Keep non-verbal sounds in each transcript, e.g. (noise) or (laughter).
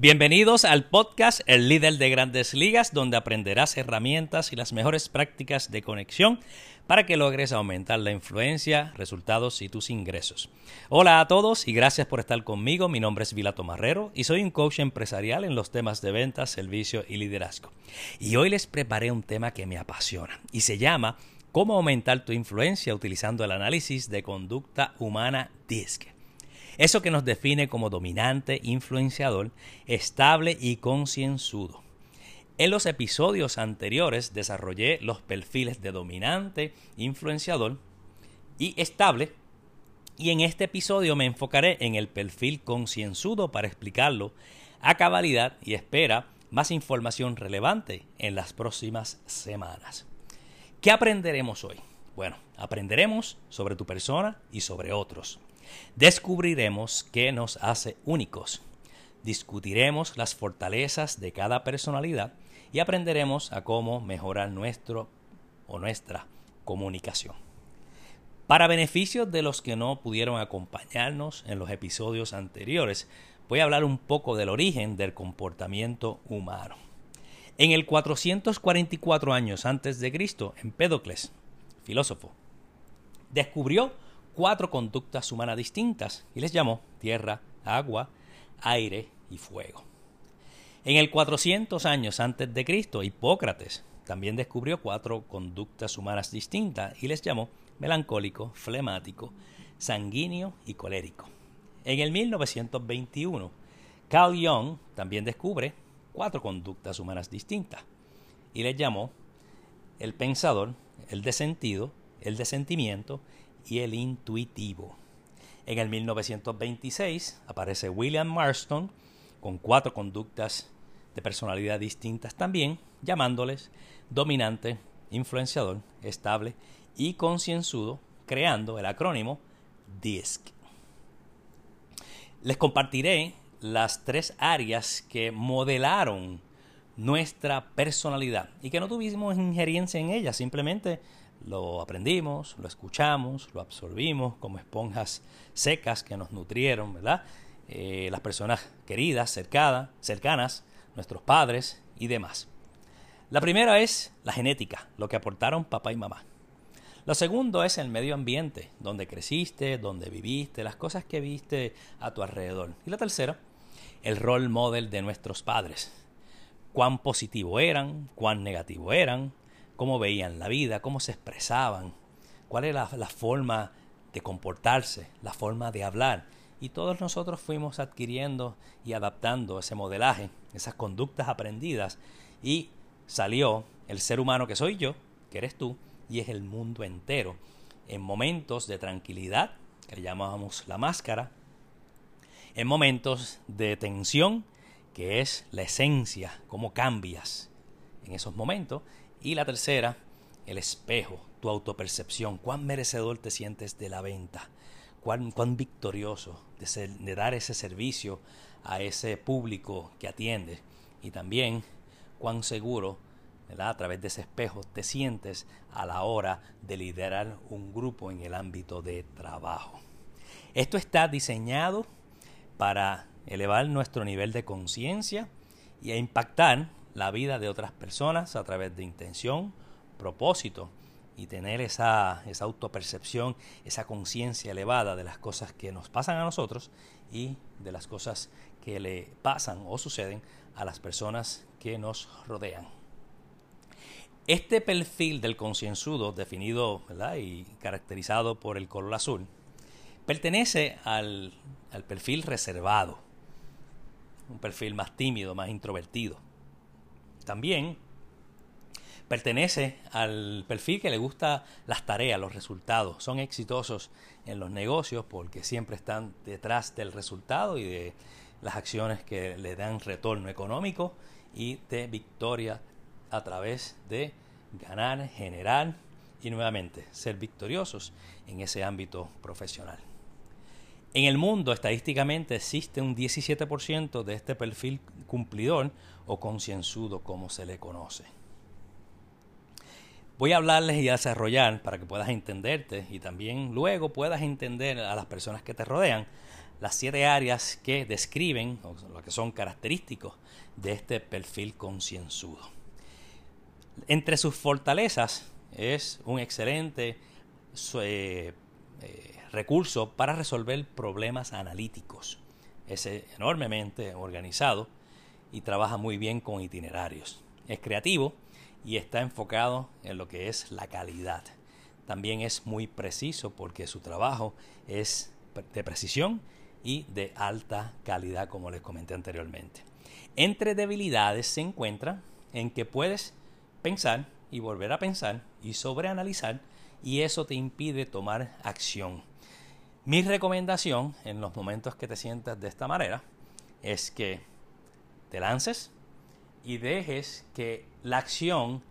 Bienvenidos al podcast El líder de grandes ligas, donde aprenderás herramientas y las mejores prácticas de conexión para que logres aumentar la influencia, resultados y tus ingresos. Hola a todos y gracias por estar conmigo. Mi nombre es Vilato Marrero y soy un coach empresarial en los temas de ventas, servicio y liderazgo. Y hoy les preparé un tema que me apasiona y se llama Cómo aumentar tu influencia utilizando el análisis de conducta humana DISC. Eso que nos define como dominante, influenciador, estable y concienzudo. En los episodios anteriores desarrollé los perfiles de dominante, influenciador y estable. Y en este episodio me enfocaré en el perfil concienzudo para explicarlo a cabalidad y espera más información relevante en las próximas semanas. ¿Qué aprenderemos hoy? Bueno, aprenderemos sobre tu persona y sobre otros. Descubriremos qué nos hace únicos. Discutiremos las fortalezas de cada personalidad y aprenderemos a cómo mejorar nuestro o nuestra comunicación. Para beneficio de los que no pudieron acompañarnos en los episodios anteriores, voy a hablar un poco del origen del comportamiento humano. En el 444 años antes de Cristo, Empédocles, filósofo, descubrió cuatro conductas humanas distintas y les llamó tierra, agua, aire y fuego. En el 400 años antes de Cristo, Hipócrates también descubrió cuatro conductas humanas distintas y les llamó melancólico, flemático, sanguíneo y colérico. En el 1921, Carl Jung también descubre cuatro conductas humanas distintas y les llamó el pensador, el de sentido, el de sentimiento y el intuitivo. En el 1926 aparece William Marston con cuatro conductas de personalidad distintas también, llamándoles dominante, influenciador, estable y concienzudo, creando el acrónimo DISC. Les compartiré las tres áreas que modelaron nuestra personalidad y que no tuvimos injerencia en ellas, simplemente lo aprendimos, lo escuchamos, lo absorbimos como esponjas secas que nos nutrieron, ¿verdad? Eh, las personas queridas, cercadas, cercanas, nuestros padres y demás. La primera es la genética, lo que aportaron papá y mamá. Lo segundo es el medio ambiente, donde creciste, donde viviste, las cosas que viste a tu alrededor. Y la tercera, el rol model de nuestros padres. Cuán positivo eran, cuán negativo eran, cómo veían la vida, cómo se expresaban, cuál era la, forma de comportarse, la forma de hablar. Y todos nosotros fuimos adquiriendo y adaptando ese modelaje, esas conductas aprendidas, y salió el ser humano que soy yo, que eres tú, y es el mundo entero. En momentos de tranquilidad, que llamábamos la máscara, en momentos de tensión, que es la esencia, cómo cambias en esos momentos, y la tercera, el espejo, tu autopercepción, cuán merecedor te sientes de la venta, cuán, cuán victorioso de, de dar ese servicio a ese público que atiende y también cuán seguro a través de ese espejo te sientes a la hora de liderar un grupo en el ámbito de trabajo. Esto está diseñado para elevar nuestro nivel de conciencia y a impactar la vida de otras personas a través de intención, propósito y tener esa, esa autopercepción, esa conciencia elevada de las cosas que nos pasan a nosotros y de las cosas que le pasan o suceden a las personas que nos rodean. Este perfil del concienzudo, definido y caracterizado por el color azul, pertenece al, al perfil reservado, un perfil más tímido, más introvertido también pertenece al perfil que le gusta las tareas, los resultados. Son exitosos en los negocios porque siempre están detrás del resultado y de las acciones que le dan retorno económico y de victoria a través de ganar, generar y nuevamente ser victoriosos en ese ámbito profesional. En el mundo, estadísticamente, existe un 17% de este perfil cumplidor o concienzudo, como se le conoce. Voy a hablarles y a desarrollar para que puedas entenderte y también luego puedas entender a las personas que te rodean las siete áreas que describen o lo que son característicos de este perfil concienzudo. Entre sus fortalezas es un excelente eh, eh, recurso para resolver problemas analíticos. Es enormemente organizado y trabaja muy bien con itinerarios. Es creativo y está enfocado en lo que es la calidad. También es muy preciso porque su trabajo es de precisión y de alta calidad, como les comenté anteriormente. Entre debilidades se encuentra en que puedes pensar y volver a pensar y sobreanalizar y eso te impide tomar acción. Mi recomendación en los momentos que te sientas de esta manera es que te lances y dejes que la acción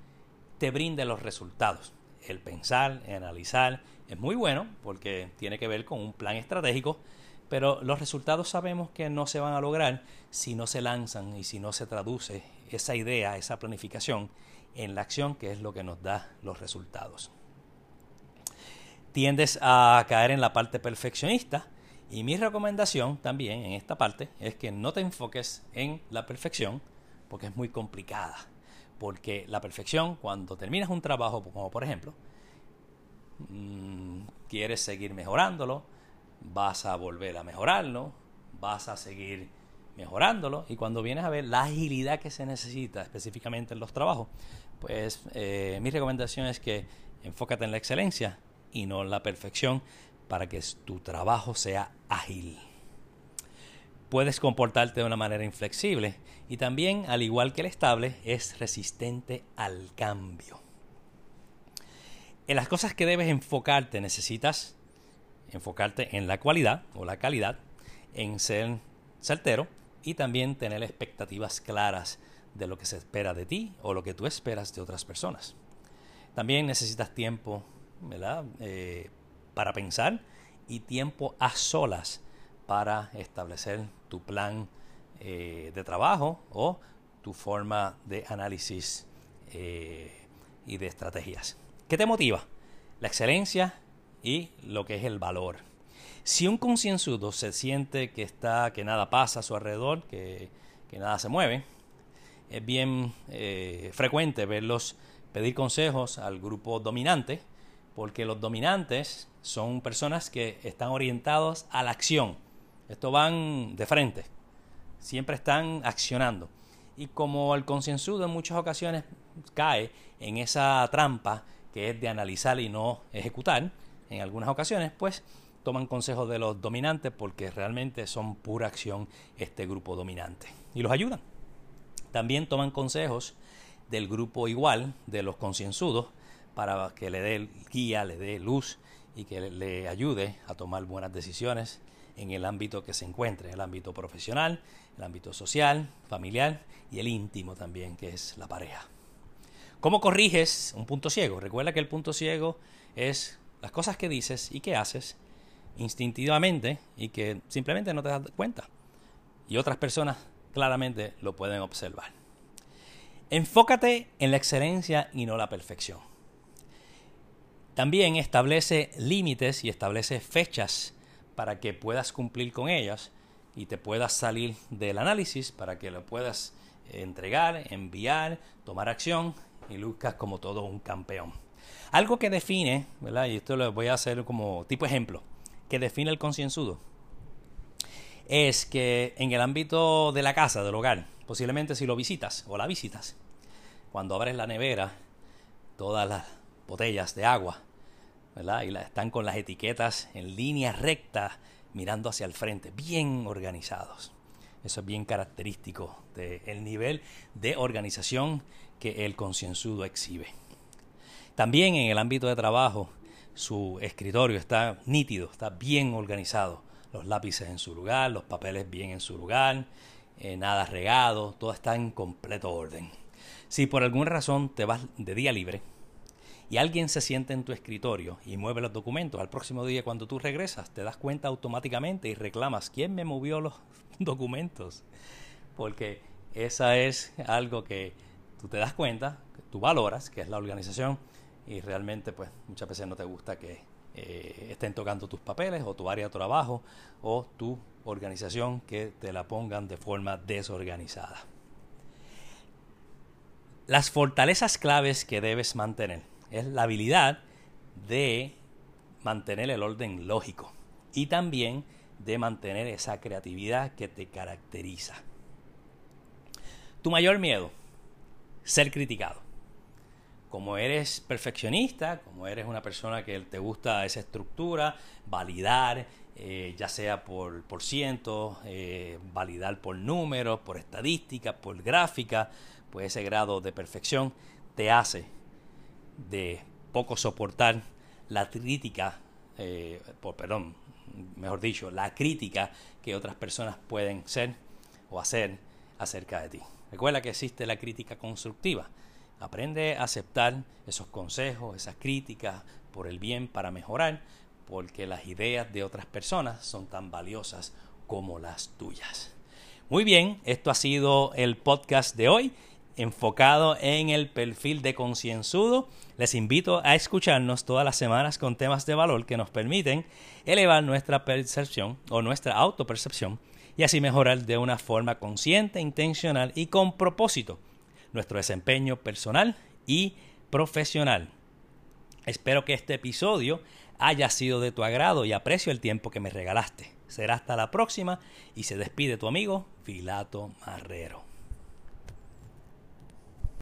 te brinde los resultados. El pensar, el analizar es muy bueno porque tiene que ver con un plan estratégico, pero los resultados sabemos que no se van a lograr si no se lanzan y si no se traduce esa idea, esa planificación en la acción que es lo que nos da los resultados. Tiendes a caer en la parte perfeccionista y mi recomendación también en esta parte es que no te enfoques en la perfección porque es muy complicada. Porque la perfección, cuando terminas un trabajo, como por ejemplo, mm, quieres seguir mejorándolo, vas a volver a mejorarlo, vas a seguir mejorándolo y cuando vienes a ver la agilidad que se necesita específicamente en los trabajos, pues eh, mi recomendación es que enfócate en la excelencia y no la perfección para que tu trabajo sea ágil. Puedes comportarte de una manera inflexible y también, al igual que el estable, es resistente al cambio. En las cosas que debes enfocarte necesitas enfocarte en la cualidad o la calidad, en ser certero y también tener expectativas claras de lo que se espera de ti o lo que tú esperas de otras personas. También necesitas tiempo Eh, para pensar y tiempo a solas para establecer tu plan eh, de trabajo o tu forma de análisis eh, y de estrategias. ¿Qué te motiva? La excelencia y lo que es el valor. Si un concienzudo se siente que está, que nada pasa a su alrededor, que, nada se mueve, es bien frecuente verlos pedir consejos al grupo dominante, porque los dominantes son personas que están orientados a la acción. Esto van de frente, siempre están accionando. Y como el concienzudo en muchas ocasiones cae en esa trampa que es de analizar y no ejecutar, en algunas ocasiones, pues toman consejos de los dominantes porque realmente son pura acción este grupo dominante y los ayudan. También toman consejos del grupo igual, de los concienzudos, para que le dé guía, le dé luz y que le ayude a tomar buenas decisiones en el ámbito que se encuentre, el ámbito profesional, el ámbito social, familiar y el íntimo también, que es la pareja. ¿Cómo corriges un punto ciego? Recuerda que el punto ciego es las cosas que dices y que haces instintivamente y que simplemente no te das cuenta. Y otras personas claramente lo pueden observar. Enfócate en la excelencia y no la perfección. También establece límites y establece fechas para que puedas cumplir con ellas y te puedas salir del análisis para que lo puedas entregar, enviar, tomar acción y luzcas como todo un campeón. Algo que define, ¿verdad? Y esto lo voy a hacer como tipo ejemplo, que define el concienzudo, es que en el ámbito de la casa, del hogar, posiblemente si lo visitas o la visitas, cuando abres la nevera, todas las botellas de agua, Y están con las etiquetas en línea recta, mirando hacia el frente, bien organizados. Eso es bien característico del nivel de organización que el concienzudo exhibe. También en el ámbito de trabajo, su escritorio está nítido, está bien organizado. Los lápices en su lugar, los papeles bien en su lugar, eh, nada regado, todo está en completo orden. Si por alguna razón te vas de día libre y alguien se siente en tu escritorio y mueve los documentos, al próximo día cuando tú regresas te das cuenta automáticamente y reclamas, ¿quién me movió los (laughs) documentos? Porque esa es algo que tú te das cuenta, que tú valoras, que es la organización y realmente pues muchas veces no te gusta que eh, estén tocando tus papeles o tu área de trabajo o tu organización que te la pongan de forma desorganizada. Las fortalezas claves que debes mantener es la habilidad de mantener el orden lógico y también de mantener esa creatividad que te caracteriza. Tu mayor miedo, ser criticado. Como eres perfeccionista, como eres una persona que te gusta esa estructura, validar, eh, ya sea por, por ciento, eh, validar por números, por estadística, por gráfica, pues ese grado de perfección te hace de poco soportar la crítica, eh, por, perdón, mejor dicho, la crítica que otras personas pueden ser o hacer acerca de ti. Recuerda que existe la crítica constructiva. Aprende a aceptar esos consejos, esas críticas por el bien para mejorar, porque las ideas de otras personas son tan valiosas como las tuyas. Muy bien, esto ha sido el podcast de hoy enfocado en el perfil de concienzudo. Les invito a escucharnos todas las semanas con temas de valor que nos permiten elevar nuestra percepción o nuestra autopercepción y así mejorar de una forma consciente, intencional y con propósito nuestro desempeño personal y profesional. Espero que este episodio haya sido de tu agrado y aprecio el tiempo que me regalaste. Será hasta la próxima y se despide tu amigo Filato Marrero.